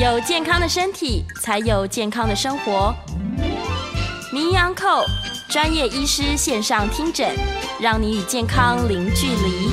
有健康的身体，才有健康的生活。名医昂寇专业医师线上听诊，让你与健康零距离。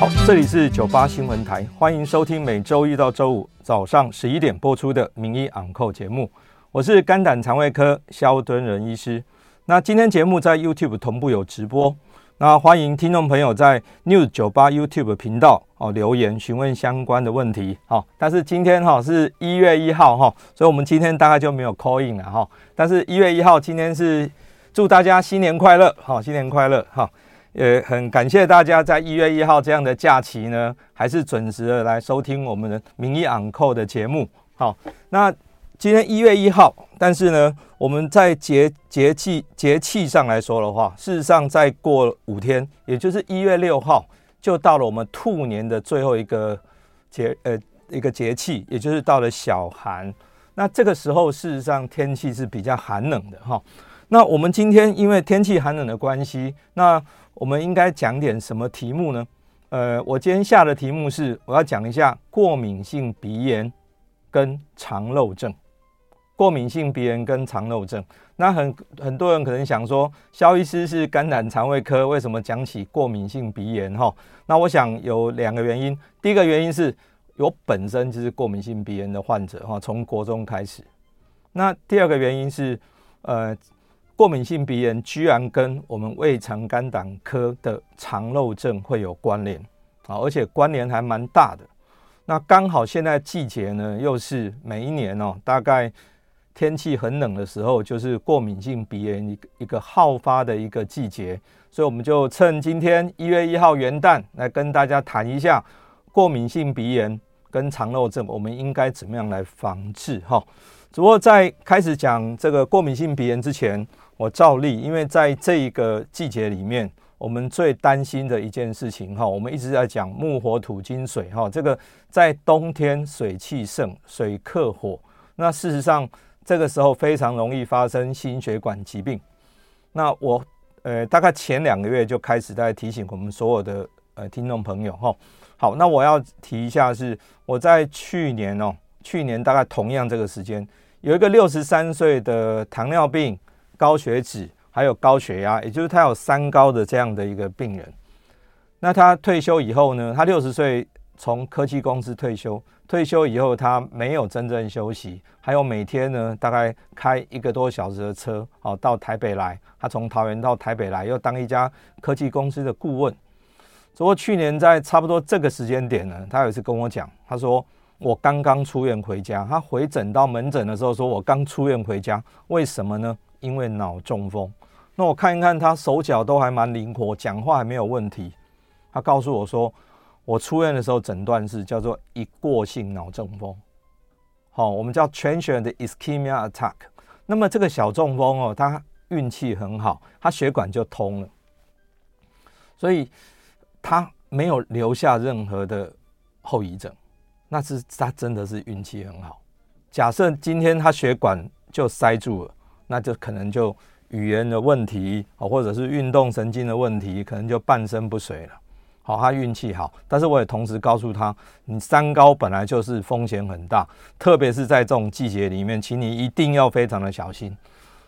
好，这里是九八新闻台，欢迎收听每周一到周五早上十一点播出的名医昂寇节目。我是肝胆肠胃科萧敦仁医师。那今天节目在 YouTube 同步有直播。那欢迎听众朋友在 News 九八 YouTube 频道哦留言询问相关的问题哦。但是今天哈是一月一号哈，所以我们今天大概就没有 call in 了哈。但是一月一号今天是祝大家新年快乐哈，新年快乐哈。也很感谢大家在一月一号这样的假期呢，还是准时的来收听我们的名医昂寇的节目。好，那。今天一月一号，但是呢，我们在节节气节气上来说的话，事实上再过五天，也就是一月六号，就到了我们兔年的最后一个节呃一个节气，也就是到了小寒。那这个时候，事实上天气是比较寒冷的哈。那我们今天因为天气寒冷的关系，那我们应该讲点什么题目呢？呃，我今天下的题目是我要讲一下过敏性鼻炎跟肠漏症。过敏性鼻炎跟肠漏症，那很很多人可能想说，萧医师是肝胆肠胃科，为什么讲起过敏性鼻炎？哈，那我想有两个原因。第一个原因是我本身就是过敏性鼻炎的患者，哈，从国中开始。那第二个原因是，呃，过敏性鼻炎居然跟我们胃肠肝胆科的肠漏症会有关联，啊，而且关联还蛮大的。那刚好现在季节呢，又是每一年哦，大概。天气很冷的时候，就是过敏性鼻炎一个一个好发的一个季节，所以我们就趁今天一月一号元旦来跟大家谈一下过敏性鼻炎跟肠漏症，我们应该怎么样来防治哈？只不过在开始讲这个过敏性鼻炎之前，我照例，因为在这一个季节里面，我们最担心的一件事情哈，我们一直在讲木火土金水哈，这个在冬天水气盛，水克火，那事实上。这个时候非常容易发生心血管疾病。那我呃大概前两个月就开始在提醒我们所有的呃听众朋友哈。好，那我要提一下是我在去年哦，去年大概同样这个时间，有一个六十三岁的糖尿病、高血脂还有高血压，也就是他有三高的这样的一个病人。那他退休以后呢，他六十岁从科技公司退休。退休以后，他没有真正休息，还有每天呢，大概开一个多小时的车，哦，到台北来。他从桃园到台北来，又当一家科技公司的顾问。不过去年在差不多这个时间点呢，他有一次跟我讲，他说我刚刚出院回家。他回诊到门诊的时候，说我刚出院回家，为什么呢？因为脑中风。那我看一看他手脚都还蛮灵活，讲话还没有问题。他告诉我说。我出院的时候诊断是叫做一过性脑中风，好，我们叫 transient ischemia attack。那么这个小中风哦，他运气很好，他血管就通了，所以他没有留下任何的后遗症，那是他真的是运气很好。假设今天他血管就塞住了，那就可能就语言的问题，或者是运动神经的问题，可能就半身不遂了。好，他运气好，但是我也同时告诉他，你三高本来就是风险很大，特别是在这种季节里面，请你一定要非常的小心。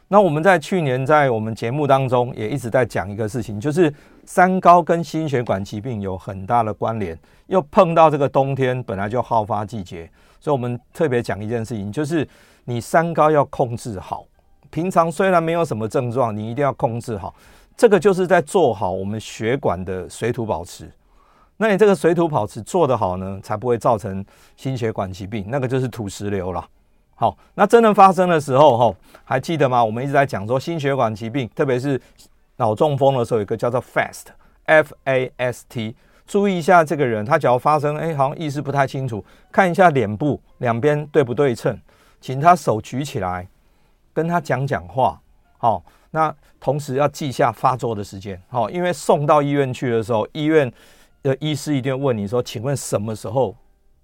那我们在去年在我们节目当中也一直在讲一个事情，就是三高跟心血管疾病有很大的关联，又碰到这个冬天本来就好发季节，所以我们特别讲一件事情，就是你三高要控制好。平常虽然没有什么症状，你一定要控制好。这个就是在做好我们血管的水土保持。那你这个水土保持做得好呢，才不会造成心血管疾病。那个就是土石流了。好，那真的发生的时候，哈，还记得吗？我们一直在讲说心血管疾病，特别是脑中风的时候，有一个叫做 FAST，F-A-S-T。注意一下这个人，他只要发生，哎，好像意识不太清楚，看一下脸部两边对不对称，请他手举起来，跟他讲讲话，好。那同时要记下发作的时间，好，因为送到医院去的时候，医院的医师一定会问你说，请问什么时候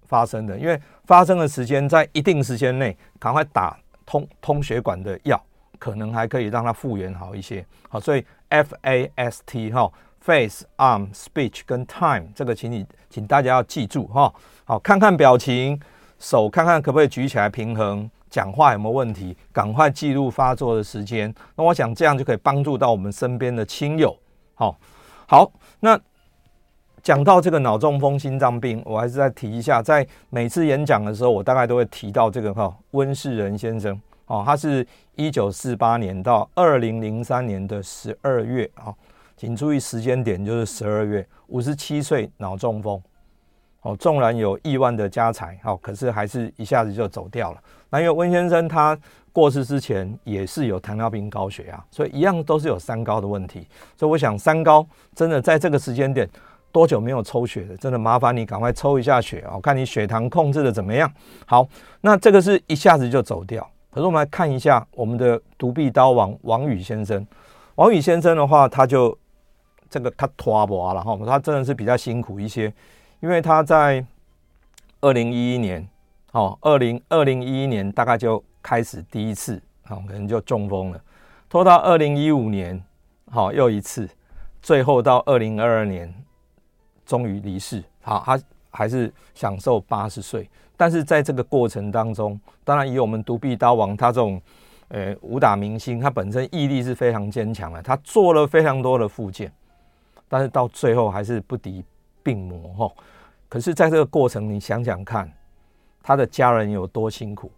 发生的？因为发生的时间在一定时间内，赶快打通通血管的药，可能还可以让它复原好一些。好，所以 F A S T 哈 face、arm、speech 跟 time，这个请你请大家要记住哈。好，看看表情，手看看可不可以举起来平衡，讲话有没有问题，赶快记录发作的时间。那我想这样就可以帮助到我们身边的亲友。好，好，那。讲到这个脑中风、心脏病，我还是再提一下，在每次演讲的时候，我大概都会提到这个哈温世仁先生哦，他是一九四八年到二零零三年的十二月啊，请注意时间点就是十二月，五十七岁脑中风哦，纵然有亿万的家财哦，可是还是一下子就走掉了。那因为温先生他过世之前也是有糖尿病、高血压，所以一样都是有三高的问题，所以我想三高真的在这个时间点。多久没有抽血了？真的麻烦你赶快抽一下血啊！看你血糖控制的怎么样。好，那这个是一下子就走掉。可是我们来看一下我们的独臂刀王王宇先生。王宇先生的话，他就这个他拖不完了哈，他真的是比较辛苦一些，因为他在二零一一年，哦，二零二零一一年大概就开始第一次，好，可能就中风了，拖到二零一五年，好，又一次，最后到二零二二年。终于离世，好，他还是享受八十岁。但是在这个过程当中，当然以我们独臂刀王他这种，呃，武打明星，他本身毅力是非常坚强的。他做了非常多的复健，但是到最后还是不敌病魔哈。可是，在这个过程，你想想看，他的家人有多辛苦，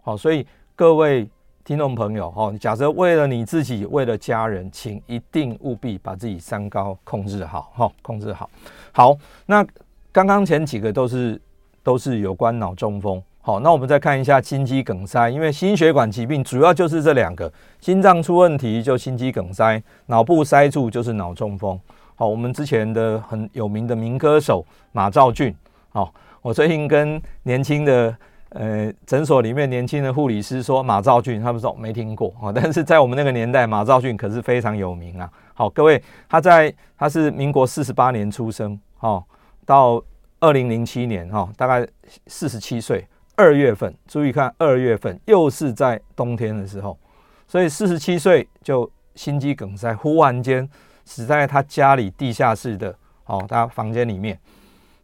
好，所以各位。听众朋友，哈，假设为了你自己，为了家人，请一定务必把自己三高控制好，哈，控制好。好，那刚刚前几个都是都是有关脑中风，好，那我们再看一下心肌梗塞，因为心血管疾病主要就是这两个，心脏出问题就心肌梗塞，脑部塞住就是脑中风。好，我们之前的很有名的民歌手马兆骏，好，我最近跟年轻的。呃，诊所里面年轻的护理师说马兆骏，他们说没听过啊，但是在我们那个年代，马兆骏可是非常有名啊。好，各位，他在他是民国四十八年出生，哈，到二零零七年，哈，大概四十七岁，二月份，注意看，二月份又是在冬天的时候，所以四十七岁就心肌梗塞，忽然间死在他家里地下室的，哦，他房间里面，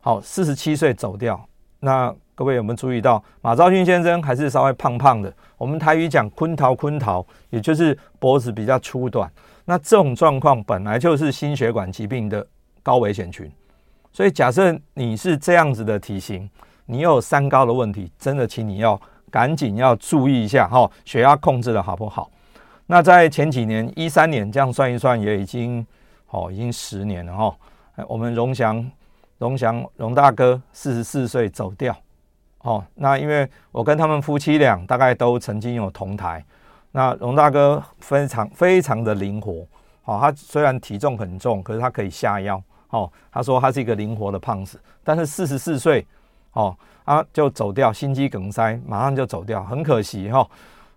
好，四十七岁走掉，那。各位有没有注意到马兆勋先生还是稍微胖胖的？我们台语讲“坤桃坤桃”，也就是脖子比较粗短。那这种状况本来就是心血管疾病的高危险群。所以假设你是这样子的体型，你有三高的问题，真的请你要赶紧要注意一下哈，血压控制的好不好？那在前几年一三年这样算一算，也已经哦已经十年了哈。我们荣祥荣祥荣大哥四十四岁走掉。哦，那因为我跟他们夫妻俩大概都曾经有同台，那荣大哥非常非常的灵活，哦，他虽然体重很重，可是他可以下腰，哦，他说他是一个灵活的胖子，但是四十四岁，哦，啊就走掉，心肌梗塞马上就走掉，很可惜哈，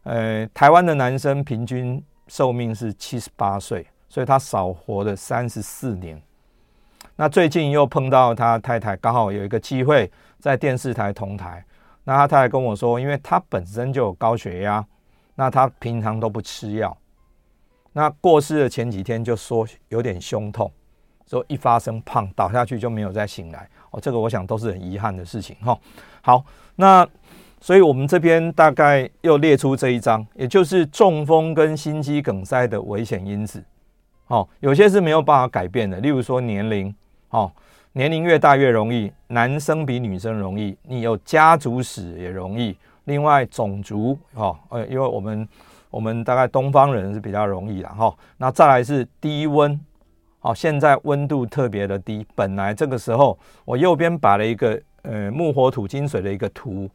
呃，台湾的男生平均寿命是七十八岁，所以他少活了三十四年。那最近又碰到他太太，刚好有一个机会。在电视台同台，那他太太跟我说，因为他本身就有高血压，那他平常都不吃药，那过世的前几天就说有点胸痛，说一发生胖倒下去就没有再醒来哦，这个我想都是很遗憾的事情哈。好，那所以我们这边大概又列出这一张，也就是中风跟心肌梗塞的危险因子，哦，有些是没有办法改变的，例如说年龄，哦。年龄越大越容易，男生比女生容易，你有家族史也容易。另外种族哈，呃，因为我们我们大概东方人是比较容易的哈。那再来是低温，好，现在温度特别的低。本来这个时候，我右边摆了一个呃木火土金水的一个图。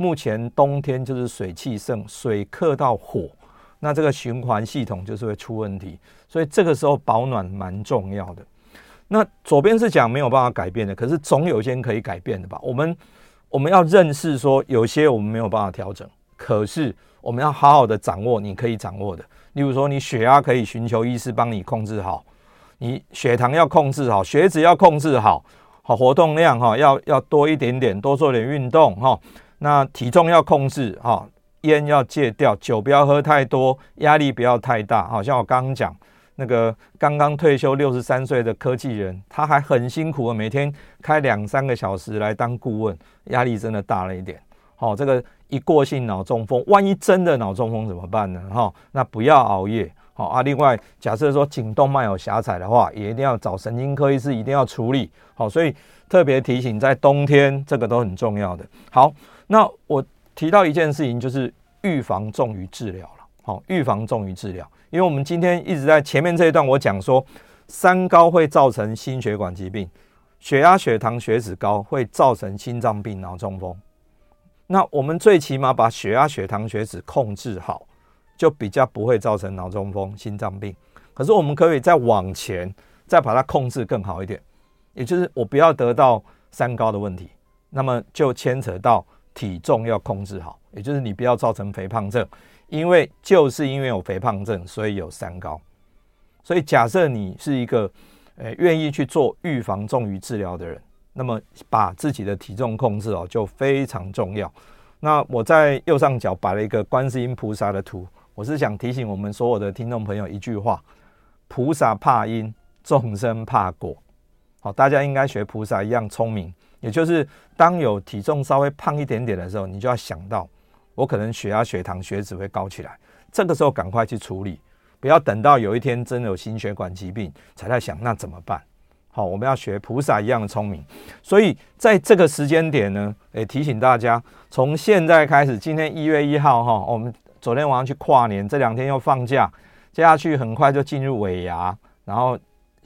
目前冬天就是水气盛，水克到火，那这个循环系统就是会出问题。所以这个时候保暖蛮重要的。那左边是讲没有办法改变的，可是总有一些可以改变的吧？我们我们要认识说，有些我们没有办法调整，可是我们要好好的掌握你可以掌握的。例如说，你血压可以寻求医师帮你控制好，你血糖要控制好，血脂要控制好，好活动量哈要要多一点点，多做点运动哈。那体重要控制哈，烟要戒掉，酒不要喝太多，压力不要太大。好像我刚刚讲。那个刚刚退休六十三岁的科技人，他还很辛苦啊，每天开两三个小时来当顾问，压力真的大了一点。好，这个一过性脑中风，万一真的脑中风怎么办呢？哈，那不要熬夜。好啊，另外假设说颈动脉有狭窄的话，也一定要找神经科医师，一定要处理。好，所以特别提醒，在冬天这个都很重要的。好，那我提到一件事情，就是预防重于治疗了。好，预防重于治疗。因为我们今天一直在前面这一段，我讲说三高会造成心血管疾病，血压、血糖、血脂高会造成心脏病、脑中风。那我们最起码把血压、血糖、血脂控制好，就比较不会造成脑中风、心脏病。可是我们可以再往前，再把它控制更好一点，也就是我不要得到三高的问题，那么就牵扯到体重要控制好，也就是你不要造成肥胖症。因为就是因为有肥胖症，所以有三高。所以假设你是一个呃愿意去做预防重于治疗的人，那么把自己的体重控制哦就非常重要。那我在右上角摆了一个观世音菩萨的图，我是想提醒我们所有的听众朋友一句话：菩萨怕因，众生怕果。好，大家应该学菩萨一样聪明，也就是当有体重稍微胖一点点的时候，你就要想到。我可能血压、血糖、血脂会高起来，这个时候赶快去处理，不要等到有一天真的有心血管疾病才在想那怎么办。好，我们要学菩萨一样的聪明。所以在这个时间点呢，也，提醒大家，从现在开始，今天一月一号哈，我们昨天晚上去跨年，这两天又放假，接下去很快就进入尾牙，然后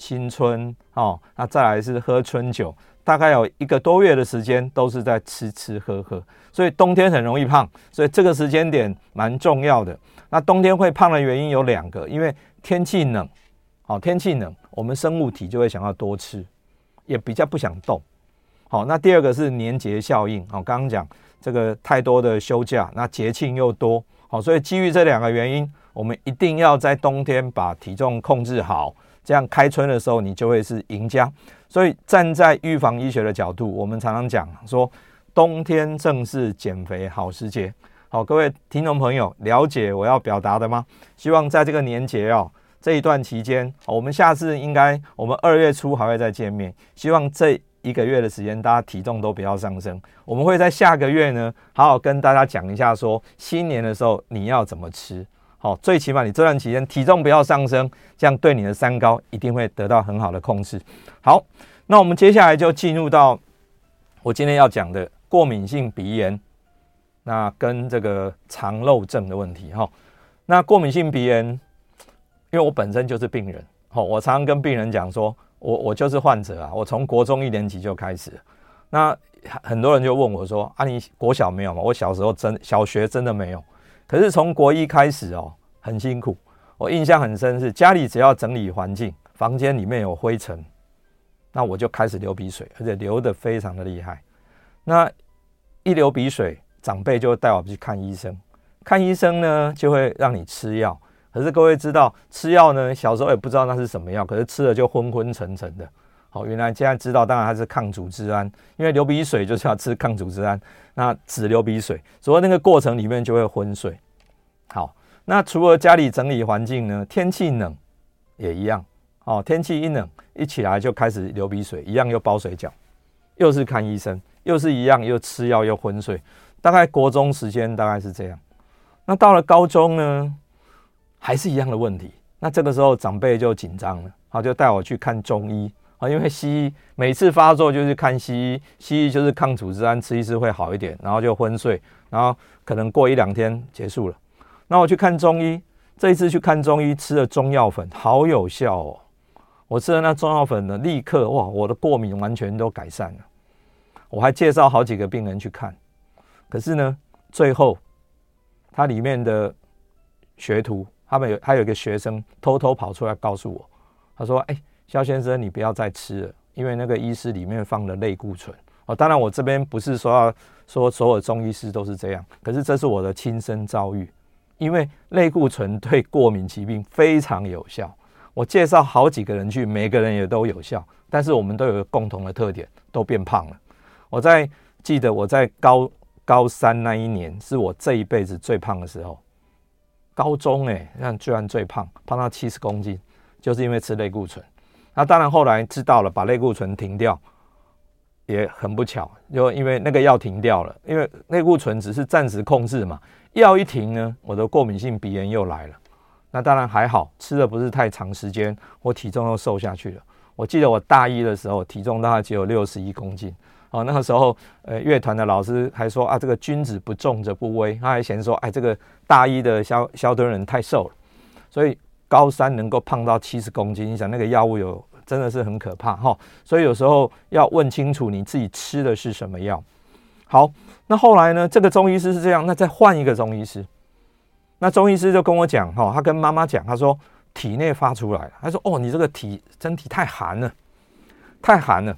新春哦，那再来是喝春酒。大概有一个多月的时间都是在吃吃喝喝，所以冬天很容易胖，所以这个时间点蛮重要的。那冬天会胖的原因有两个，因为天气冷，好，天气冷，我们生物体就会想要多吃，也比较不想动。好，那第二个是年节效应，好，刚刚讲这个太多的休假，那节庆又多，好，所以基于这两个原因，我们一定要在冬天把体重控制好，这样开春的时候你就会是赢家。所以站在预防医学的角度，我们常常讲说，冬天正是减肥好时节。好，各位听众朋友，了解我要表达的吗？希望在这个年节哦，这一段期间，我们下次应该我们二月初还会再见面。希望这一个月的时间，大家体重都不要上升。我们会在下个月呢，好好跟大家讲一下，说新年的时候你要怎么吃。好，最起码你这段期间体重不要上升，这样对你的三高一定会得到很好的控制。好，那我们接下来就进入到我今天要讲的过敏性鼻炎，那跟这个肠漏症的问题哈。那过敏性鼻炎，因为我本身就是病人，好，我常常跟病人讲说，我我就是患者啊，我从国中一年级就开始。那很多人就问我说，啊，你国小没有吗？我小时候真小学真的没有。可是从国一开始哦，很辛苦。我印象很深是家里只要整理环境，房间里面有灰尘，那我就开始流鼻水，而且流得非常的厉害。那一流鼻水，长辈就会带我们去看医生。看医生呢，就会让你吃药。可是各位知道，吃药呢，小时候也不知道那是什么药，可是吃了就昏昏沉沉的。好，原来现在知道，当然它是抗组织胺，因为流鼻水就是要吃抗组织胺。那只流鼻水，所以那个过程里面就会昏睡。好，那除了家里整理环境呢，天气冷也一样。哦，天气一冷，一起来就开始流鼻水，一样又包水饺，又是看医生，又是一样又吃药又昏睡。大概国中时间大概是这样。那到了高中呢，还是一样的问题。那这个时候长辈就紧张了，好，就带我去看中医。啊，因为西医每次发作就是看西医，西医就是抗组织胺，吃一次会好一点，然后就昏睡，然后可能过一两天结束了。那我去看中医，这一次去看中医吃了中药粉，好有效哦！我吃了那中药粉呢，立刻哇，我的过敏完全都改善了。我还介绍好几个病人去看，可是呢，最后他里面的学徒，他们有还有一个学生偷偷跑出来告诉我，他说：“哎。”萧先生，你不要再吃了，因为那个医师里面放了类固醇哦。当然，我这边不是说要说所有中医师都是这样，可是这是我的亲身遭遇。因为类固醇对过敏疾病非常有效，我介绍好几个人去，每个人也都有效，但是我们都有个共同的特点，都变胖了。我在记得我在高高三那一年，是我这一辈子最胖的时候。高中诶，那居然最胖，胖到七十公斤。就是因为吃类固醇。那当然后来知道了，把类固醇停掉，也很不巧，就因为那个药停掉了，因为类固醇只是暂时控制嘛，药一停呢，我的过敏性鼻炎又来了。那当然还好，吃的不是太长时间，我体重又瘦下去了。我记得我大一的时候，体重大概只有六十一公斤。哦，那个时候，呃，乐团的老师还说啊，这个君子不重则不威。他还嫌说，哎，这个大一的肖肖敦仁太瘦了，所以高三能够胖到七十公斤，你想那个药物有真的是很可怕哈。所以有时候要问清楚你自己吃的是什么药。好，那后来呢，这个中医师是这样，那再换一个中医师，那中医师就跟我讲哈，他跟妈妈讲，他说体内发出来，他说哦，你这个体身体太寒了，太寒了。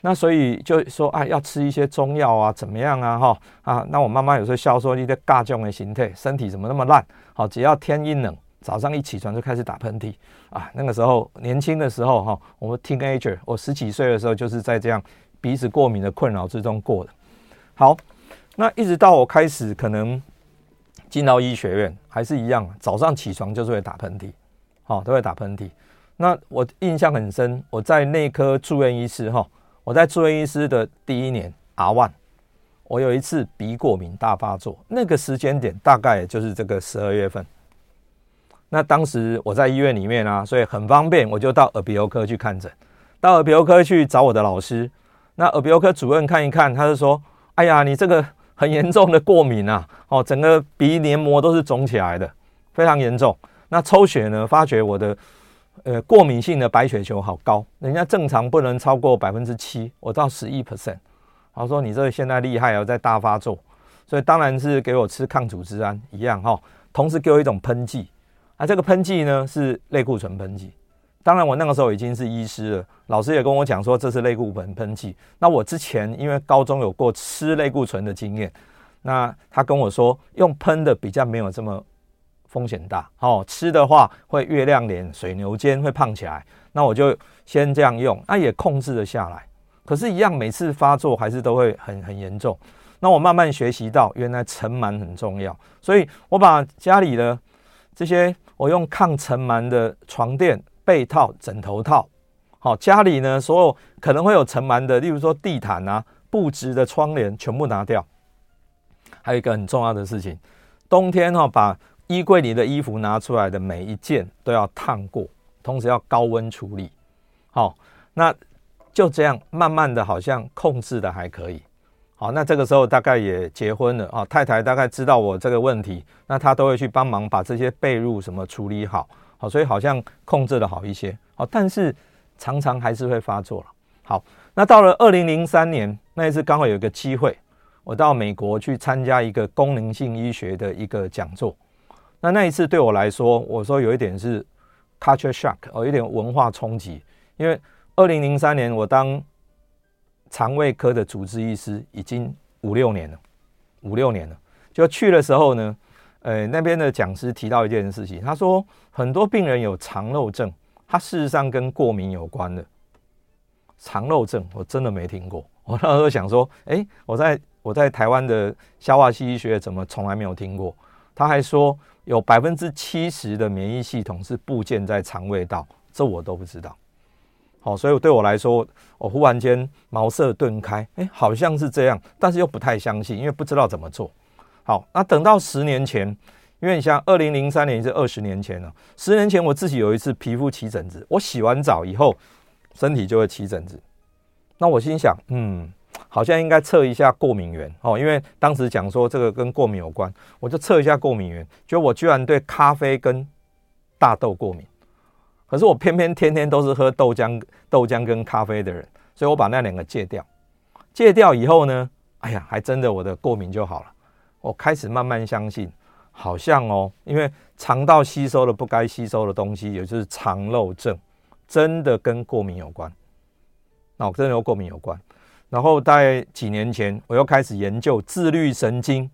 那所以就说啊，要吃一些中药啊，怎么样啊？哈啊，那我妈妈有时候笑说，你的尬酱的形态，身体怎么那么烂？好，只要天一冷，早上一起床就开始打喷嚏啊。那个时候年轻的时候哈，我们 teenager，我十几岁的时候就是在这样鼻子过敏的困扰之中过的。好，那一直到我开始可能进到医学院，还是一样，早上起床就是会打喷嚏，好，都会打喷嚏。那我印象很深，我在内科住院医师哈。我在住院医师的第一年，R1，我有一次鼻过敏大发作，那个时间点大概就是这个十二月份。那当时我在医院里面啊，所以很方便，我就到耳鼻喉科去看诊，到耳鼻喉科去找我的老师。那耳鼻喉科主任看一看，他就说：“哎呀，你这个很严重的过敏啊，哦，整个鼻黏膜都是肿起来的，非常严重。那抽血呢，发觉我的。”呃，过敏性的白血球好高，人家正常不能超过百分之七，我到十一 percent。他说你这个现在厉害哦，在大发作，所以当然是给我吃抗组织胺一样哈，同时给我一种喷剂，啊，这个喷剂呢是类固醇喷剂。当然我那个时候已经是医师了，老师也跟我讲说这是类固醇喷剂。那我之前因为高中有过吃类固醇的经验，那他跟我说用喷的比较没有这么。风险大，哦，吃的话会月亮脸、水牛肩，会胖起来。那我就先这样用，那也控制了下来。可是，一样每次发作还是都会很很严重。那我慢慢学习到，原来尘螨很重要，所以我把家里的这些，我用抗尘螨的床垫、被套、枕头套。好，家里呢所有可能会有尘螨的，例如说地毯啊、布置的窗帘，全部拿掉。还有一个很重要的事情，冬天哈把。衣柜里的衣服拿出来的每一件都要烫过，同时要高温处理。好，那就这样慢慢的，好像控制的还可以。好，那这个时候大概也结婚了啊，太太大概知道我这个问题，那她都会去帮忙把这些被褥什么处理好。好，所以好像控制的好一些。好，但是常常还是会发作了。好，那到了二零零三年那一次，刚好有一个机会，我到美国去参加一个功能性医学的一个讲座。那那一次对我来说，我说有一点是 culture shock，哦，有点文化冲击。因为二零零三年我当肠胃科的主治医师已经五六年了，五六年了。就去的时候呢，呃，那边的讲师提到一件事情，他说很多病人有肠漏症，他事实上跟过敏有关的。肠漏症我真的没听过，我那时候想说，诶，我在我在台湾的消化系医学怎么从来没有听过？他还说。有百分之七十的免疫系统是部件在肠胃道，这我都不知道。好，所以对我来说，我忽然间茅塞顿开，哎，好像是这样，但是又不太相信，因为不知道怎么做。好，那等到十年前，因为你像二零零三年是二十年前了，十年前我自己有一次皮肤起疹子，我洗完澡以后，身体就会起疹子。那我心想，嗯。好像应该测一下过敏源哦，因为当时讲说这个跟过敏有关，我就测一下过敏源，就我居然对咖啡跟大豆过敏，可是我偏偏天天都是喝豆浆、豆浆跟咖啡的人，所以我把那两个戒掉。戒掉以后呢，哎呀，还真的我的过敏就好了。我开始慢慢相信，好像哦，因为肠道吸收了不该吸收的东西，也就是肠漏症，真的跟过敏有关。那我真的有过敏有关。然后在几年前，我又开始研究自律神经。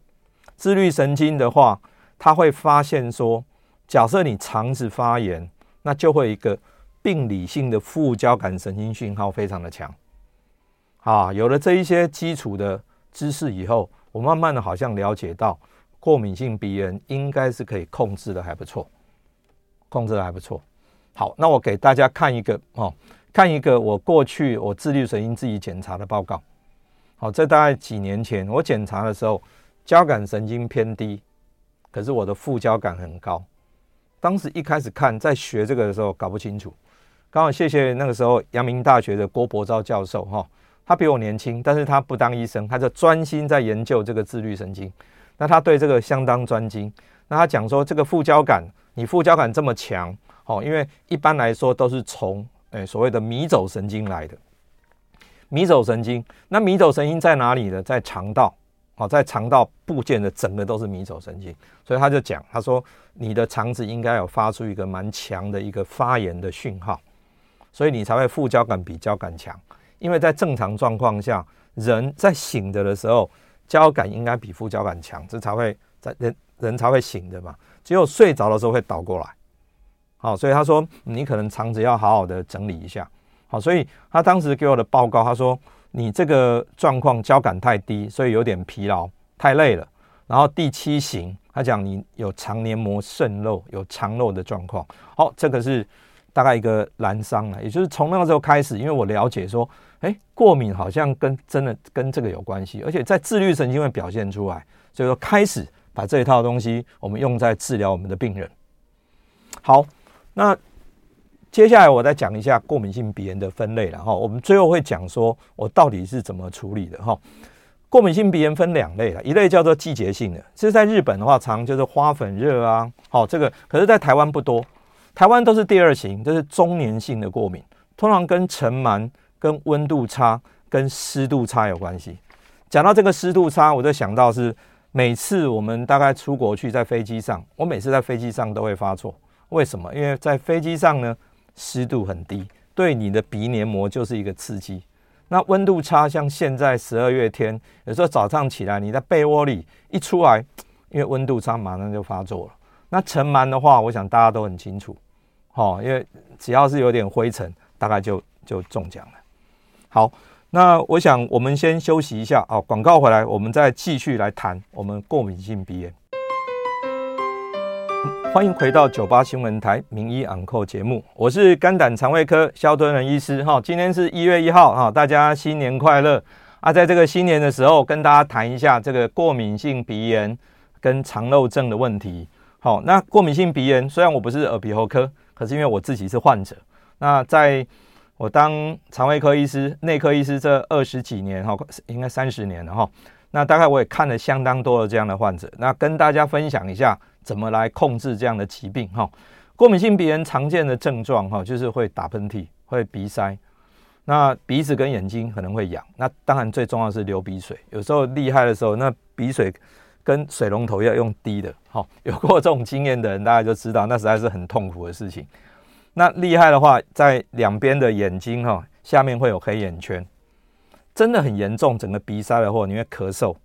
自律神经的话，它会发现说，假设你肠子发炎，那就会一个病理性的副交感神经讯号非常的强。啊，有了这一些基础的知识以后，我慢慢的好像了解到，过敏性鼻炎应该是可以控制的还不错，控制的还不错。好，那我给大家看一个哦，看一个我过去我自律神经自己检查的报告。好，在大概几年前我检查的时候，交感神经偏低，可是我的副交感很高。当时一开始看，在学这个的时候搞不清楚。刚好谢谢那个时候阳明大学的郭伯昭教授哈，他比我年轻，但是他不当医生，他就专心在研究这个自律神经。那他对这个相当专精。那他讲说，这个副交感，你副交感这么强，哦，因为一般来说都是从诶所谓的迷走神经来的。迷走神经，那迷走神经在哪里呢？在肠道，好，在肠道部件的整个都是迷走神经。所以他就讲，他说你的肠子应该有发出一个蛮强的一个发炎的讯号。所以你才会副交感比交感强，因为在正常状况下，人在醒着的时候，交感应该比副交感强，这才会在人人才会醒的嘛。只有睡着的时候会倒过来。好，所以他说你可能肠子要好好的整理一下。好，所以他当时给我的报告，他说你这个状况交感太低，所以有点疲劳，太累了。然后第七型，他讲你有肠黏膜渗漏，有肠漏的状况。好，这个是。大概一个蓝伤了，也就是从那个时候开始，因为我了解说，哎，过敏好像跟真的跟这个有关系，而且在自律神经会表现出来，所以说开始把这一套东西我们用在治疗我们的病人。好，那接下来我再讲一下过敏性鼻炎的分类了哈，我们最后会讲说我到底是怎么处理的哈。过敏性鼻炎分两类了，一类叫做季节性的，其实在日本的话，常就是花粉热啊，好这个，可是在台湾不多。台湾都是第二型，这是中年性的过敏，通常跟尘螨、跟温度差、跟湿度差有关系。讲到这个湿度差，我就想到是每次我们大概出国去，在飞机上，我每次在飞机上都会发作。为什么？因为在飞机上呢，湿度很低，对你的鼻黏膜就是一个刺激。那温度差，像现在十二月天，有时候早上起来你在被窝里一出来，因为温度差，马上就发作了。那尘螨的话，我想大家都很清楚。哦，因为只要是有点灰尘，大概就就中奖了。好，那我想我们先休息一下啊，广告回来，我们再继续来谈我们过敏性鼻炎。欢迎回到九八新闻台名医昂扣节目，我是肝胆肠胃科萧敦仁医师。哈，今天是一月一号哈，大家新年快乐啊！在这个新年的时候，跟大家谈一下这个过敏性鼻炎跟肠漏症的问题。好，那过敏性鼻炎虽然我不是耳鼻喉科。可是因为我自己是患者，那在我当肠胃科医师、内科医师这二十几年哈，应该三十年了哈。那大概我也看了相当多的这样的患者，那跟大家分享一下怎么来控制这样的疾病哈。过敏性鼻炎常见的症状哈，就是会打喷嚏、会鼻塞，那鼻子跟眼睛可能会痒。那当然最重要是流鼻水，有时候厉害的时候，那鼻水跟水龙头要用滴的，好，有过这种经验的人，大家就知道那实在是很痛苦的事情。那厉害的话，在两边的眼睛哈下面会有黑眼圈，真的很严重，整个鼻塞了或你会咳嗽，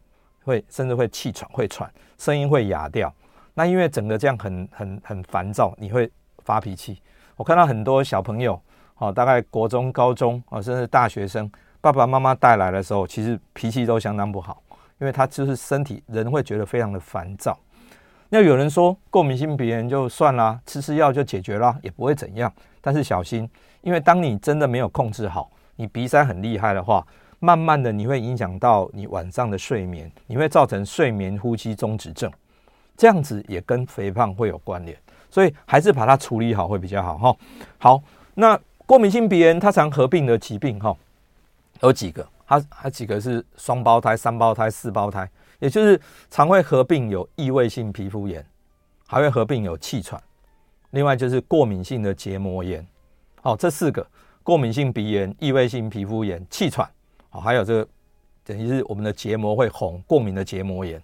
会甚至会气喘，会喘，声音会哑掉。那因为整个这样很很很烦躁，你会发脾气。我看到很多小朋友，哦，大概国中、高中啊，甚至大学生，爸爸妈妈带来的时候，其实脾气都相当不好。因为他就是身体人会觉得非常的烦躁。那有人说过敏性鼻炎就算啦，吃吃药就解决啦，也不会怎样。但是小心，因为当你真的没有控制好，你鼻塞很厉害的话，慢慢的你会影响到你晚上的睡眠，你会造成睡眠呼吸中止症，这样子也跟肥胖会有关联。所以还是把它处理好会比较好哈。好，那过敏性鼻炎它常合并的疾病哈，有几个。它它几个是双胞胎、三胞胎、四胞胎，也就是常会合并有异位性皮肤炎，还会合并有气喘，另外就是过敏性的结膜炎。好，这四个过敏性鼻炎、异位性皮肤炎、气喘，好，还有这个等于是我们的结膜会红，过敏的结膜炎。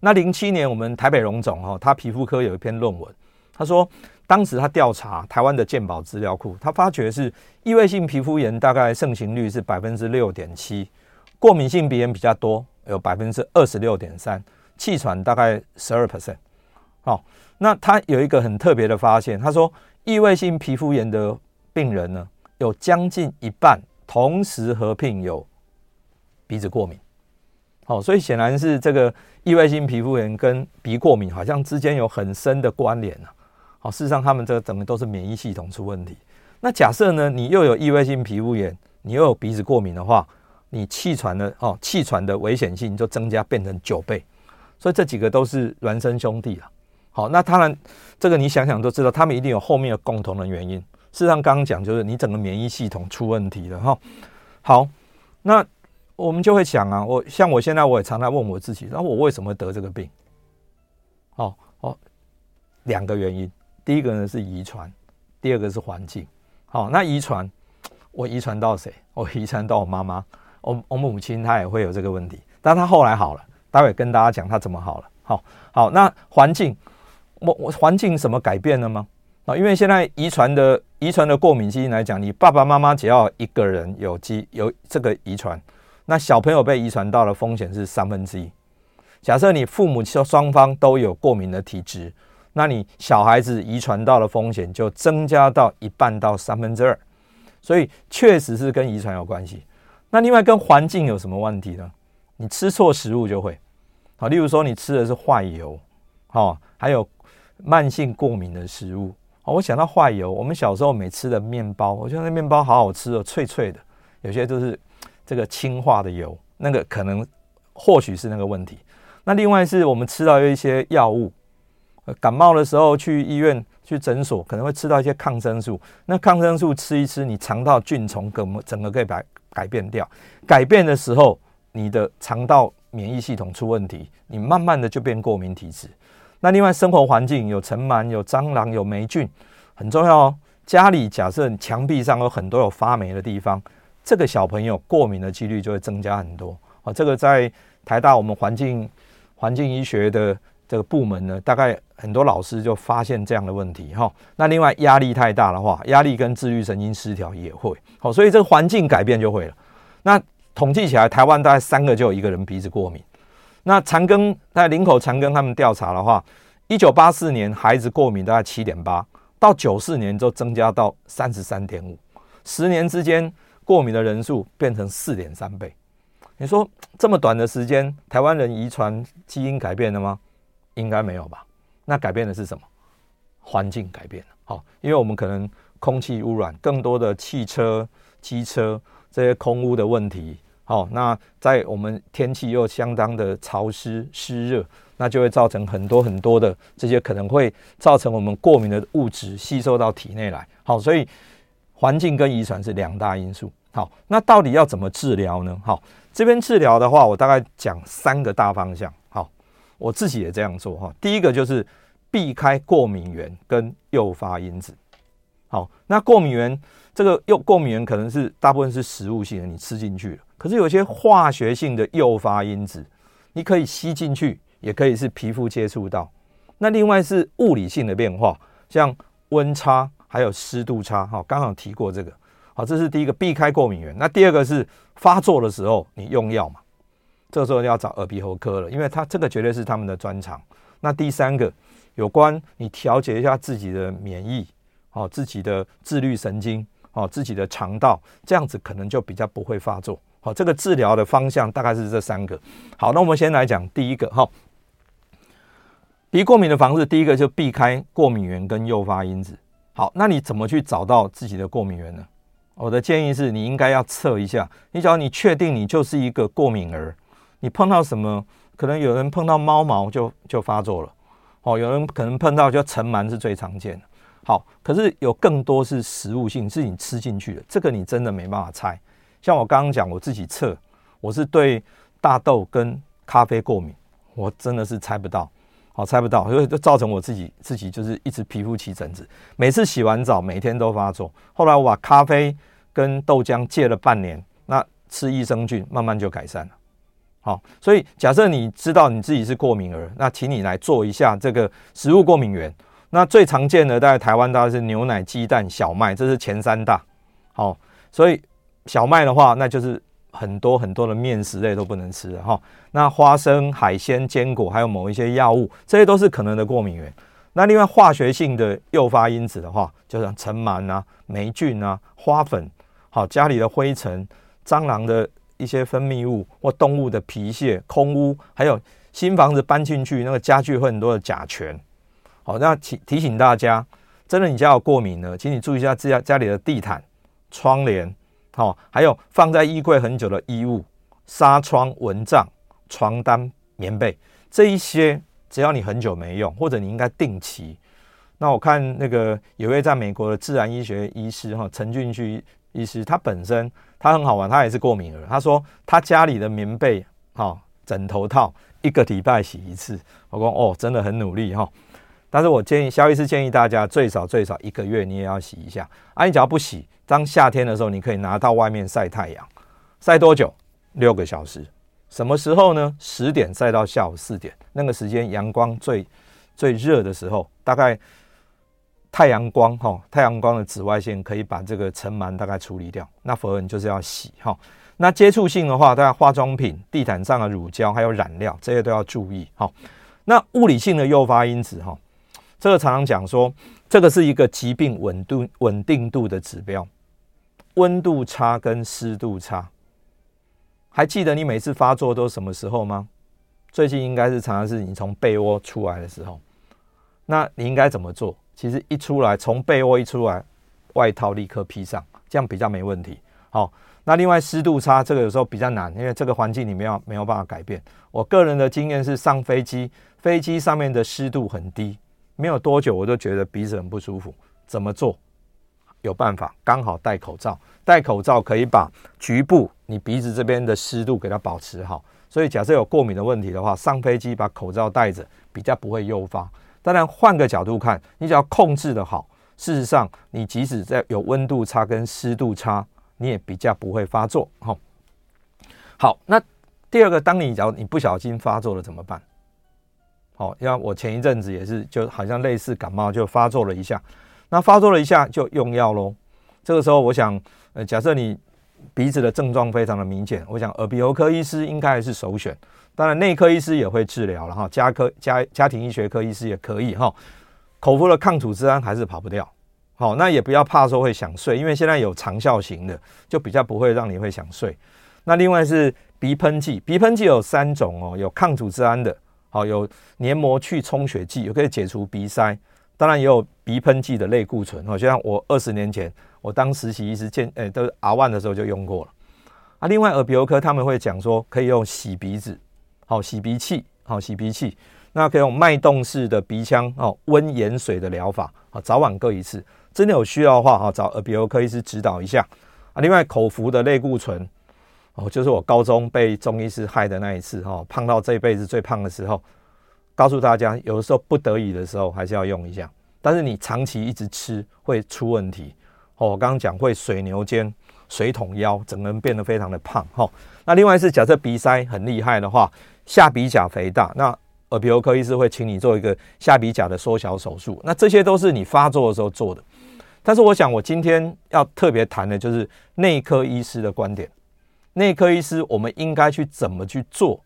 那零七年我们台北荣总哈，他皮肤科有一篇论文，他说。当时他调查台湾的健保资料库，他发觉是异位性皮肤炎大概盛行率是百分之六点七，过敏性鼻炎比较多，有百分之二十六点三，气喘大概十二 percent。好，那他有一个很特别的发现，他说异位性皮肤炎的病人呢，有将近一半同时合并有鼻子过敏。好，所以显然是这个异位性皮肤炎跟鼻过敏好像之间有很深的关联啊。好，事实上他们这个整个都是免疫系统出问题。那假设呢，你又有异位性皮肤炎，你又有鼻子过敏的话，你气喘的哦，气喘的危险性就增加变成九倍。所以这几个都是孪生兄弟了。好，那当然这个你想想都知道，他们一定有后面的共同的原因。事实上刚刚讲就是你整个免疫系统出问题了哈。好，那我们就会想啊，我像我现在我也常常问我自己，那我为什么得这个病？哦哦，两个原因，第一个呢是遗传，第二个是环境。好，那遗传我遗传到谁？我遗传到我妈妈，我我母亲她也会有这个问题，但她后来好了。待会跟大家讲她怎么好了。好，好，那环境，我我环境什么改变了吗？啊，因为现在遗传的遗传的过敏基因来讲，你爸爸妈妈只要一个人有基有这个遗传，那小朋友被遗传到的风险是三分之一。假设你父母双方都有过敏的体质，那你小孩子遗传到的风险就增加到一半到三分之二。所以确实是跟遗传有关系。那另外跟环境有什么问题呢？你吃错食物就会，好，例如说你吃的是坏油，好，还有慢性过敏的食物。我想到坏油，我们小时候每吃的面包，我觉得那面包好好吃哦，脆脆的。有些都是这个氢化的油，那个可能或许是那个问题。那另外是我们吃到一些药物，感冒的时候去医院去诊所可能会吃到一些抗生素，那抗生素吃一吃，你肠道菌丛整整个可以改改变掉，改变的时候。你的肠道免疫系统出问题，你慢慢的就变过敏体质。那另外生活环境有尘螨、有蟑螂、有霉菌，很重要哦。家里假设墙壁上有很多有发霉的地方，这个小朋友过敏的几率就会增加很多。啊，这个在台大我们环境环境医学的这个部门呢，大概很多老师就发现这样的问题哈。那另外压力太大的话，压力跟自律神经失调也会。好，所以这个环境改变就会了。那统计起来，台湾大概三个就有一个人鼻子过敏。那长庚在林口长庚他们调查的话，一九八四年孩子过敏大概七点八，到九四年就增加到三十三点五，十年之间过敏的人数变成四点三倍。你说这么短的时间，台湾人遗传基因改变了吗？应该没有吧？那改变的是什么？环境改变了。好，因为我们可能空气污染，更多的汽车、机车这些空污的问题。好，那在我们天气又相当的潮湿湿热，那就会造成很多很多的这些可能会造成我们过敏的物质吸收到体内来。好，所以环境跟遗传是两大因素。好，那到底要怎么治疗呢？好，这边治疗的话，我大概讲三个大方向。好，我自己也这样做哈。第一个就是避开过敏源跟诱发因子。好，那过敏源这个诱过敏源可能是大部分是食物性的，你吃进去了。可是有些化学性的诱发因子，你可以吸进去，也可以是皮肤接触到。那另外是物理性的变化，像温差还有湿度差。哈，刚好提过这个。好，这是第一个避开过敏源。那第二个是发作的时候你用药嘛，这时候要找耳鼻喉科了，因为他这个绝对是他们的专长。那第三个有关你调节一下自己的免疫，哦，自己的自律神经，哦，自己的肠道，这样子可能就比较不会发作。好，这个治疗的方向大概是这三个。好，那我们先来讲第一个哈，鼻过敏的防治，第一个就避开过敏源跟诱发因子。好，那你怎么去找到自己的过敏源呢？我的建议是你应该要测一下。你只要你确定你就是一个过敏儿，你碰到什么，可能有人碰到猫毛就就发作了。哦，有人可能碰到就尘螨是最常见的。好，可是有更多是食物性，是你吃进去的，这个你真的没办法猜。像我刚刚讲，我自己测，我是对大豆跟咖啡过敏，我真的是猜不到，好猜不到，所以就造成我自己自己就是一直皮肤起疹子，每次洗完澡每天都发作。后来我把咖啡跟豆浆戒了半年，那吃益生菌慢慢就改善了。好，所以假设你知道你自己是过敏儿，那请你来做一下这个食物过敏源。那最常见的在台湾大概是牛奶、鸡蛋、小麦，这是前三大。好，所以。小麦的话，那就是很多很多的面食类都不能吃哈。那花生、海鲜、坚果，还有某一些药物，这些都是可能的过敏源。那另外化学性的诱发因子的话，就像尘螨啊、霉菌啊、花粉，好，家里的灰尘、蟑螂的一些分泌物或动物的皮屑、空污，还有新房子搬进去那个家具会很多的甲醛。好，那提提醒大家，真的你家有过敏呢，请你注意一下自家家里的地毯、窗帘，好，还有放在衣柜很久的衣物、纱窗、蚊帐、床单、棉被这一些，只要你很久没用，或者你应该定期。那我看那个有位在美国的自然医学医师哈陈俊旭医师，他本身他很好玩，他也是过敏儿。他说他家里的棉被哈枕头套一个礼拜洗一次。我说哦，真的很努力哈。但是我建议萧医师建议大家最少最少一个月你也要洗一下。啊，你只要不洗，当夏天的时候你可以拿到外面晒太阳，晒多久？六个小时。什么时候呢？十点晒到下午四点，那个时间阳光最最热的时候，大概。太阳光哈，太阳光的紫外线可以把这个尘螨大概处理掉。那否则你就是要洗哈。那接触性的话，大概化妆品、地毯上的乳胶还有染料这些都要注意哈。那物理性的诱发因子哈，这个常常讲说，这个是一个疾病稳度稳定度的指标，温度差跟湿度差。还记得你每次发作都什么时候吗？最近应该是常常是你从被窝出来的时候。那你应该怎么做？其实一出来，从被窝一出来，外套立刻披上，这样比较没问题。好，那另外湿度差，这个有时候比较难，因为这个环境你没有没有办法改变。我个人的经验是，上飞机，飞机上面的湿度很低，没有多久我都觉得鼻子很不舒服。怎么做？有办法，刚好戴口罩，戴口罩可以把局部你鼻子这边的湿度给它保持好。所以假设有过敏的问题的话，上飞机把口罩戴着，比较不会诱发。当然，换个角度看，你只要控制的好，事实上，你即使在有温度差跟湿度差，你也比较不会发作。好，好，那第二个，当你只要你不小心发作了怎么办？好，因为我前一阵子也是，就好像类似感冒就发作了一下，那发作了一下就用药喽。这个时候，我想，呃，假设你鼻子的症状非常的明显，我想耳鼻喉科医师应该还是首选。当然，内科医师也会治疗了哈，家科家家庭医学科医师也可以哈。口服的抗组织胺还是跑不掉，好，那也不要怕说会想睡，因为现在有长效型的，就比较不会让你会想睡。那另外是鼻喷剂，鼻喷剂有三种哦，有抗组织胺的，好，有黏膜去充血剂，也可以解除鼻塞。当然也有鼻喷剂的类固醇，好，就像我二十年前我当实习医师见，诶，都阿万的时候就用过了。啊，另外耳鼻喉科他们会讲说可以用洗鼻子。好，洗鼻器，好，洗鼻器，那可以用脉动式的鼻腔哦，温盐水的疗法，好，早晚各一次。真的有需要的话，哈，找耳鼻喉科医师指导一下啊。另外，口服的类固醇，哦，就是我高中被中医师害的那一次，哈，胖到这一辈子最胖的时候。告诉大家，有的时候不得已的时候还是要用一下，但是你长期一直吃会出问题。哦，我刚刚讲会水牛肩、水桶腰，整个人变得非常的胖，哈。那另外是假设鼻塞很厉害的话。下鼻甲肥大，那耳鼻喉科医师会请你做一个下鼻甲的缩小手术。那这些都是你发作的时候做的。但是我想，我今天要特别谈的就是内科医师的观点。内科医师，我们应该去怎么去做，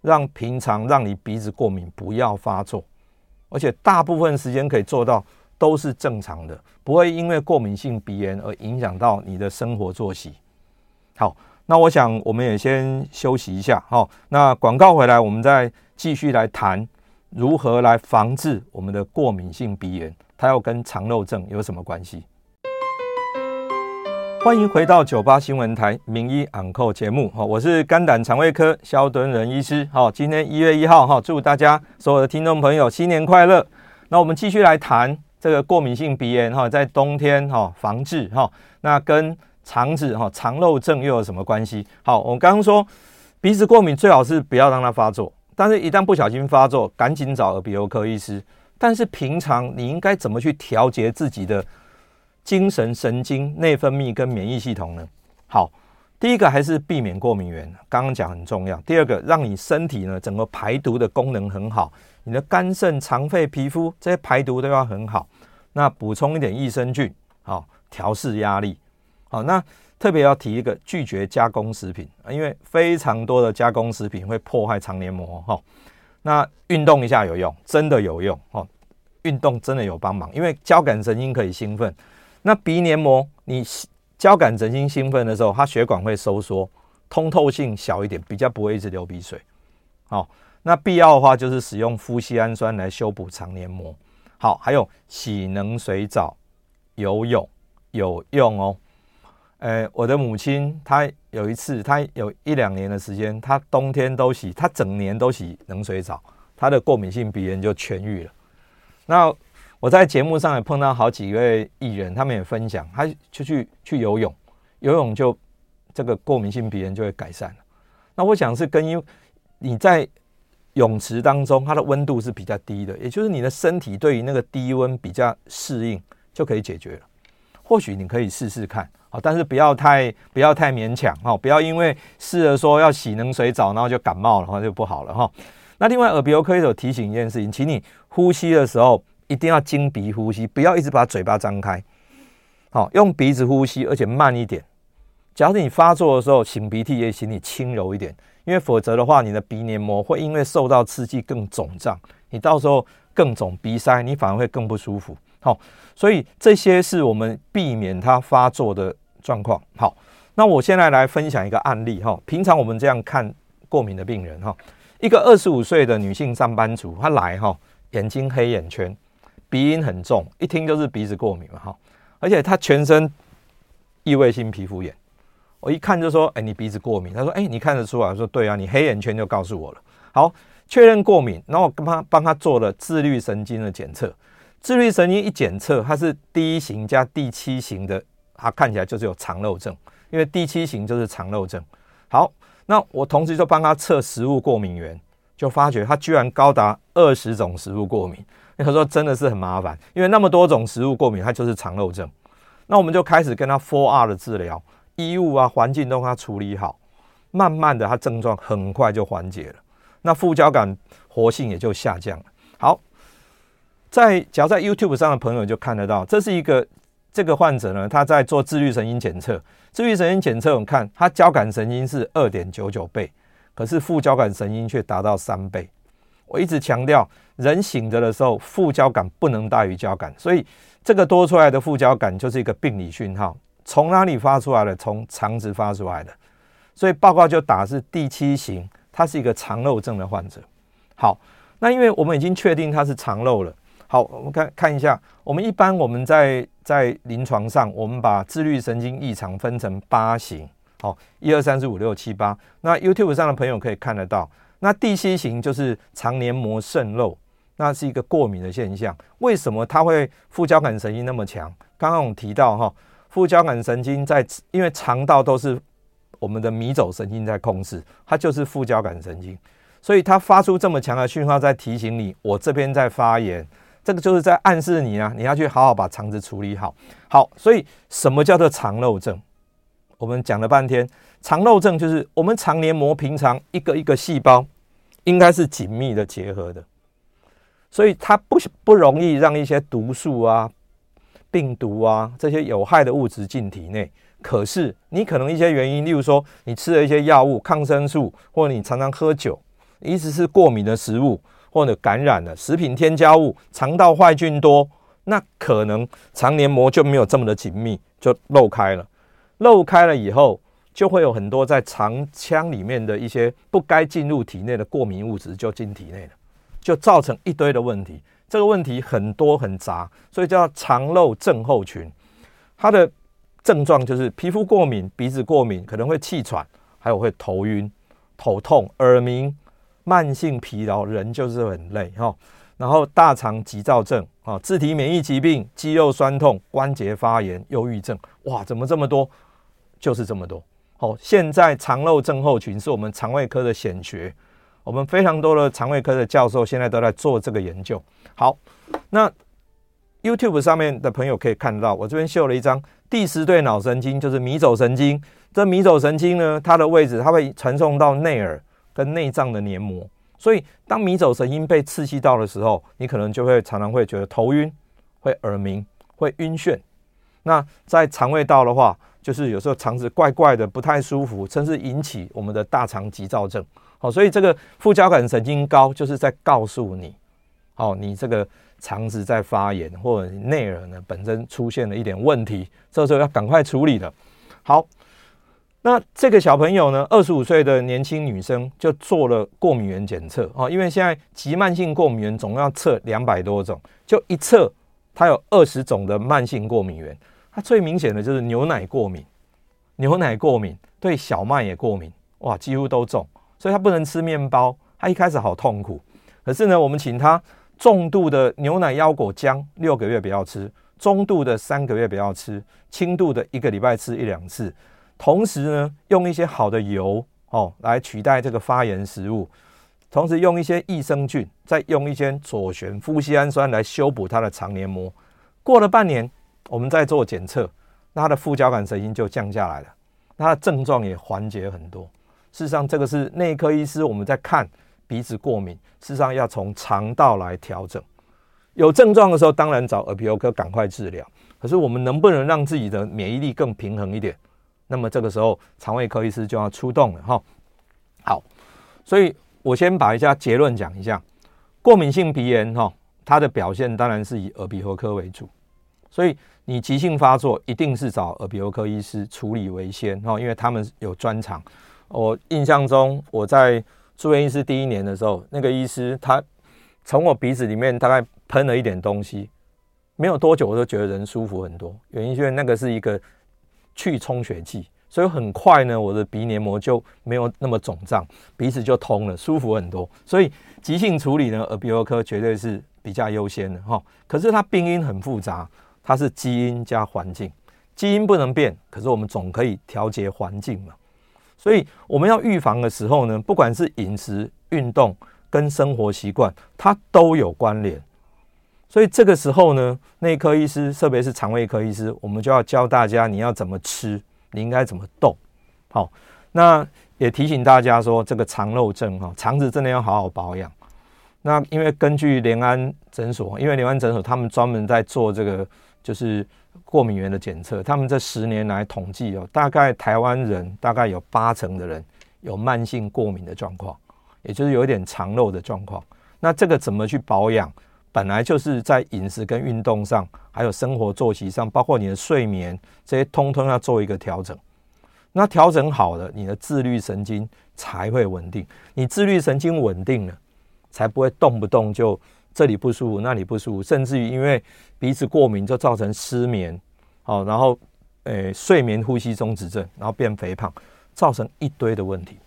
让平常让你鼻子过敏不要发作，而且大部分时间可以做到都是正常的，不会因为过敏性鼻炎而影响到你的生活作息。好。那我想，我们也先休息一下，好。那广告回来，我们再继续来谈如何来防治我们的过敏性鼻炎，它要跟肠漏症有什么关系？欢迎回到九八新闻台名医昂扣节目，哈，我是肝胆肠胃科萧敦仁医师，好，今天一月一号，哈，祝大家所有的听众朋友新年快乐。那我们继续来谈这个过敏性鼻炎，哈，在冬天，哈，防治，哈，那跟肠子哈肠漏症又有什么关系？好，我刚刚说鼻子过敏最好是不要让它发作，但是一旦不小心发作，赶紧找耳鼻喉科医师。但是平常你应该怎么去调节自己的精神、神经、内分泌跟免疫系统呢？好，第一个还是避免过敏源，刚刚讲很重要。第二个，让你身体呢整个排毒的功能很好，你的肝肾肠肺皮肤这些排毒都要很好。那补充一点益生菌，好，调试压力。好，那特别要提一个，拒绝加工食品，因为非常多的加工食品会破坏肠黏膜哈。那运动一下有用，真的有用哦，运动真的有帮忙，因为交感神经可以兴奋。那鼻黏膜，你交感神经兴奋的时候，它血管会收缩，通透性小一点，比较不会一直流鼻水。好，那必要的话就是使用麸醯胺酸来修补肠黏膜。好，还有洗冷水澡、游泳有用哦。呃，我的母亲她有一次，她有一两年的时间，她冬天都洗，她整年都洗冷水澡，她的过敏性鼻炎就痊愈了。那我在节目上也碰到好几位艺人，他们也分享，他就去去游泳，游泳就这个过敏性鼻炎就会改善。那我想是跟因你在泳池当中，它的温度是比较低的，也就是你的身体对于那个低温比较适应，就可以解决了。或许你可以试试看。但是不要太不要太勉强哈，不要因为试了说要洗冷水澡，然后就感冒了，然后就不好了哈。那另外耳鼻喉科有提醒一件事情，请你呼吸的时候一定要经鼻呼吸，不要一直把嘴巴张开，好，用鼻子呼吸，而且慢一点。假如你发作的时候擤鼻涕，也请你轻柔一点，因为否则的话，你的鼻黏膜会因为受到刺激更肿胀，你到时候更肿鼻塞，你反而会更不舒服。好，所以这些是我们避免它发作的状况。好，那我现在来分享一个案例哈。平常我们这样看过敏的病人哈，一个二十五岁的女性上班族，她来哈，眼睛黑眼圈，鼻音很重，一听就是鼻子过敏嘛哈。而且他全身异位性皮肤炎，我一看就说，哎，你鼻子过敏。他说，哎，你看得出来？说，对啊，你黑眼圈就告诉我了。好，确认过敏，然后我帮她帮他做了自律神经的检测。自律神经一检测，它是第一型加第七型的。它看起来就是有肠漏症，因为第七型就是肠漏症。好，那我同时就帮他测食物过敏原，就发觉他居然高达二十种食物过敏。他说真的是很麻烦，因为那么多种食物过敏，它就是肠漏症。那我们就开始跟他 4R 的治疗，衣物啊、环境都给他处理好，慢慢的他症状很快就缓解了，那副交感活性也就下降了。好，在只要在 YouTube 上的朋友就看得到，这是一个。这个患者呢，他在做自律神经检测。自律神经检测，我们看他交感神经是二点九九倍，可是副交感神经却达到三倍。我一直强调，人醒着的时候，副交感不能大于交感，所以这个多出来的副交感就是一个病理讯号。从哪里发出来的？从肠子发出来的。所以报告就打是第七型，他是一个肠漏症的患者。好，那因为我们已经确定他是肠漏了。好，我们看看一下，我们一般我们在在临床上，我们把自律神经异常分成八型，好，一二三四五六七八。那 YouTube 上的朋友可以看得到，那第七型就是肠黏膜渗漏，那是一个过敏的现象。为什么它会副交感神经那么强？刚刚我们提到哈，副交感神经在因为肠道都是我们的迷走神经在控制，它就是副交感神经，所以它发出这么强的讯号，在提醒你，我这边在发炎。这个就是在暗示你啊，你要去好好把肠子处理好。好，所以什么叫做肠漏症？我们讲了半天，肠漏症就是我们肠黏膜平常一个一个细胞应该是紧密的结合的，所以它不不容易让一些毒素啊、病毒啊这些有害的物质进体内。可是你可能一些原因，例如说你吃了一些药物、抗生素，或者你常常喝酒，一直是过敏的食物。或者感染了食品添加物，肠道坏菌多，那可能肠黏膜就没有这么的紧密，就漏开了。漏开了以后，就会有很多在肠腔里面的一些不该进入体内的过敏物质就进体内了，就造成一堆的问题。这个问题很多很杂，所以叫肠漏症候群。它的症状就是皮肤过敏、鼻子过敏，可能会气喘，还有会头晕、头痛、耳鸣。慢性疲劳，人就是很累哈。然后大肠急躁症啊，自体免疫疾病、肌肉酸痛、关节发炎、忧郁症，哇，怎么这么多？就是这么多。好，现在肠漏症候群是我们肠胃科的显学，我们非常多的肠胃科的教授现在都在做这个研究。好，那 YouTube 上面的朋友可以看到，我这边秀了一张第十对脑神经，就是迷走神经。这迷走神经呢，它的位置它会传送到内耳。跟内脏的黏膜，所以当迷走神经被刺激到的时候，你可能就会常常会觉得头晕、会耳鸣、会晕眩。那在肠胃道的话，就是有时候肠子怪怪的，不太舒服，甚至引起我们的大肠急躁症。好，所以这个副交感神经高就是在告诉你，哦，你这个肠子在发炎，或者内耳呢本身出现了一点问题，这时候要赶快处理了。好。那这个小朋友呢，二十五岁的年轻女生就做了过敏原检测哦，因为现在急慢性过敏原总要测两百多种，就一测，它有二十种的慢性过敏原。它最明显的就是牛奶过敏，牛奶过敏对小麦也过敏，哇，几乎都中，所以他不能吃面包。他一开始好痛苦，可是呢，我们请他重度的牛奶腰果浆六个月不要吃，中度的三个月不要吃，轻度的一个礼拜吃一两次。同时呢，用一些好的油哦来取代这个发炎食物，同时用一些益生菌，再用一些左旋麸醯胺酸来修补它的肠黏膜。过了半年，我们在做检测，那它的副交感神经就降下来了，那它的症状也缓解很多。事实上，这个是内科医师我们在看鼻子过敏，事实上要从肠道来调整。有症状的时候，当然找耳鼻喉科赶快治疗。可是我们能不能让自己的免疫力更平衡一点？那么这个时候，肠胃科医师就要出动了哈。好，所以我先把一下结论讲一下。过敏性鼻炎哈，它的表现当然是以耳鼻喉科为主。所以你急性发作，一定是找耳鼻喉科医师处理为先哈，因为他们有专长。我印象中，我在住院医师第一年的时候，那个医师他从我鼻子里面大概喷了一点东西，没有多久我就觉得人舒服很多。原因是因为那个是一个。去充血剂，所以很快呢，我的鼻黏膜就没有那么肿胀，鼻子就通了，舒服很多。所以急性处理呢，耳鼻喉科绝对是比较优先的哈。可是它病因很复杂，它是基因加环境，基因不能变，可是我们总可以调节环境嘛。所以我们要预防的时候呢，不管是饮食、运动跟生活习惯，它都有关联。所以这个时候呢，内科医师，特别是肠胃科医师，我们就要教大家你要怎么吃，你应该怎么动。好，那也提醒大家说，这个肠漏症哈，肠子真的要好好保养。那因为根据联安诊所，因为联安诊所他们专门在做这个就是过敏原的检测，他们这十年来统计哦，大概台湾人大概有八成的人有慢性过敏的状况，也就是有一点肠漏的状况。那这个怎么去保养？本来就是在饮食跟运动上，还有生活作息上，包括你的睡眠这些，通通要做一个调整。那调整好了，你的自律神经才会稳定。你自律神经稳定了，才不会动不动就这里不舒服，那里不舒服，甚至于因为鼻子过敏就造成失眠，好，然后诶睡眠呼吸中止症，然后变肥胖，造成一堆的问题。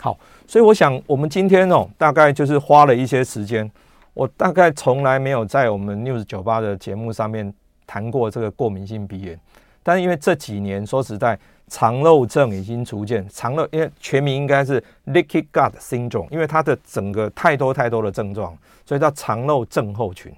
好，所以我想我们今天哦，大概就是花了一些时间。我大概从来没有在我们 News 九八的节目上面谈过这个过敏性鼻炎，但是因为这几年说实在，肠漏症已经逐渐肠漏，因为全名应该是 Leaky Gut Syndrome，因为它的整个太多太多的症状，所以叫肠漏症候群。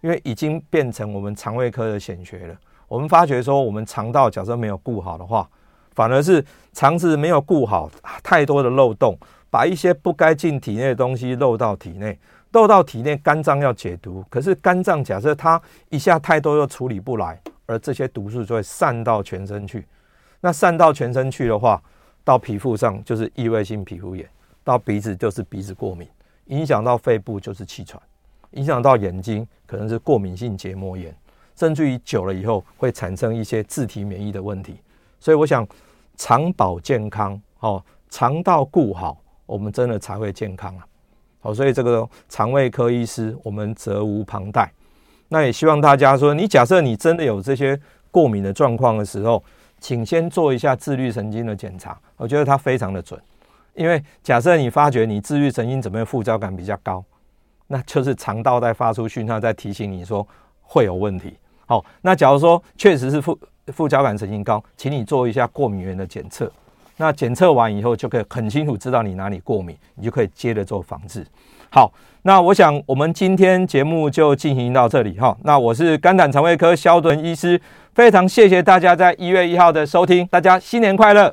因为已经变成我们肠胃科的显学了。我们发觉说，我们肠道假设没有顾好的话，反而是肠子没有顾好，太多的漏洞，把一些不该进体内的东西漏到体内。漏到体内，肝脏要解毒，可是肝脏假设它一下太多又处理不来，而这些毒素就会散到全身去。那散到全身去的话，到皮肤上就是异位性皮肤炎，到鼻子就是鼻子过敏，影响到肺部就是气喘，影响到眼睛可能是过敏性结膜炎，甚至于久了以后会产生一些自体免疫的问题。所以我想肠保健康，哦，肠道顾好，我们真的才会健康啊。好，所以这个肠胃科医师我们责无旁贷。那也希望大家说，你假设你真的有这些过敏的状况的时候，请先做一下自律神经的检查。我觉得它非常的准，因为假设你发觉你自律神经怎么样副交感比较高，那就是肠道在发出讯号在提醒你说会有问题。好，那假如说确实是副副交感神经高，请你做一下过敏原的检测。那检测完以后，就可以很清楚知道你哪里过敏，你就可以接着做防治。好，那我想我们今天节目就进行到这里哈。那我是肝胆肠胃科肖敦医师，非常谢谢大家在一月一号的收听，大家新年快乐。